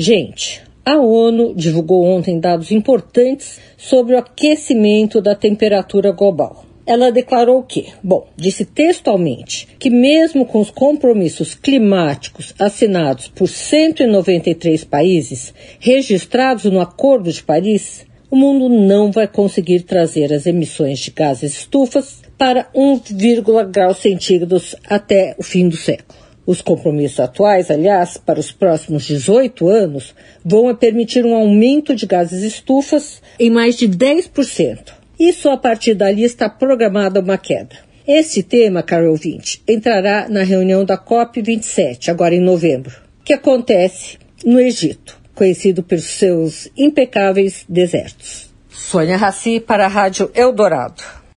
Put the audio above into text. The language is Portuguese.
Gente, a ONU divulgou ontem dados importantes sobre o aquecimento da temperatura global. Ela declarou que, bom, disse textualmente que mesmo com os compromissos climáticos assinados por 193 países registrados no Acordo de Paris, o mundo não vai conseguir trazer as emissões de gases estufas para 1,0 graus centígrados até o fim do século. Os compromissos atuais, aliás, para os próximos 18 anos, vão permitir um aumento de gases estufas em mais de 10%. E só a partir dali está programada uma queda. Esse tema, caro ouvinte, entrará na reunião da COP27, agora em novembro, que acontece no Egito, conhecido por seus impecáveis desertos. Sônia Raci para a Rádio Eldorado.